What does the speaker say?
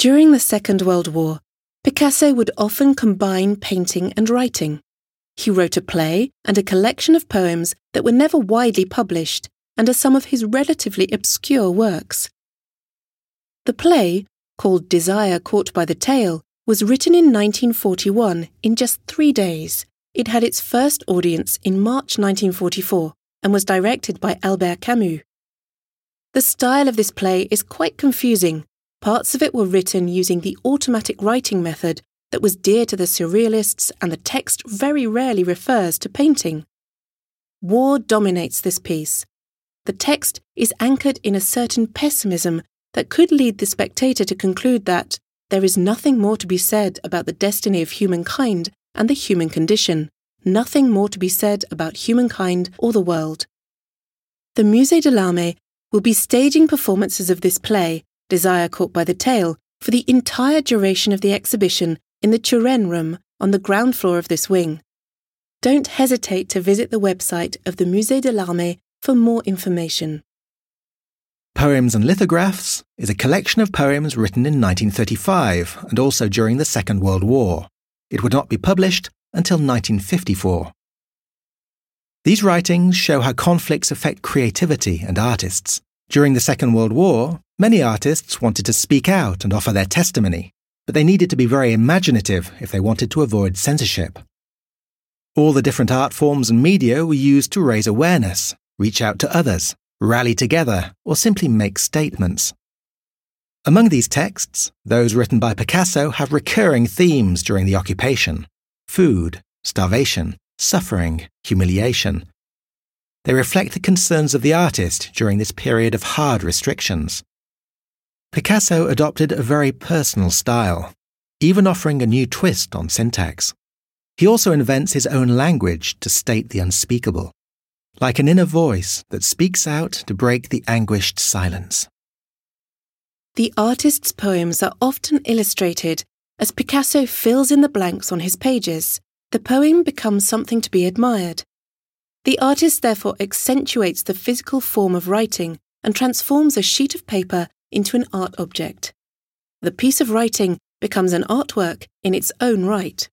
During the Second World War, Picasso would often combine painting and writing. He wrote a play and a collection of poems that were never widely published and are some of his relatively obscure works. The play, called Desire Caught by the Tail, was written in 1941 in just three days. It had its first audience in March 1944 and was directed by Albert Camus. The style of this play is quite confusing. Parts of it were written using the automatic writing method that was dear to the surrealists, and the text very rarely refers to painting. War dominates this piece. The text is anchored in a certain pessimism that could lead the spectator to conclude that there is nothing more to be said about the destiny of humankind and the human condition, nothing more to be said about humankind or the world. The Musée de l'Armée will be staging performances of this play, Desire Caught by the Tail, for the entire duration of the exhibition in the Turenne Room on the ground floor of this wing. Don't hesitate to visit the website of the Musée de l'Armée for more information. Poems and Lithographs is a collection of poems written in 1935 and also during the Second World War. It would not be published until 1954. These writings show how conflicts affect creativity and artists. During the Second World War, many artists wanted to speak out and offer their testimony, but they needed to be very imaginative if they wanted to avoid censorship. All the different art forms and media were used to raise awareness, reach out to others, rally together, or simply make statements. Among these texts, those written by Picasso have recurring themes during the occupation food, starvation, suffering, humiliation. They reflect the concerns of the artist during this period of hard restrictions. Picasso adopted a very personal style, even offering a new twist on syntax. He also invents his own language to state the unspeakable, like an inner voice that speaks out to break the anguished silence. The artist's poems are often illustrated as Picasso fills in the blanks on his pages the poem becomes something to be admired. The artist therefore accentuates the physical form of writing and transforms a sheet of paper into an art object. The piece of writing becomes an artwork in its own right.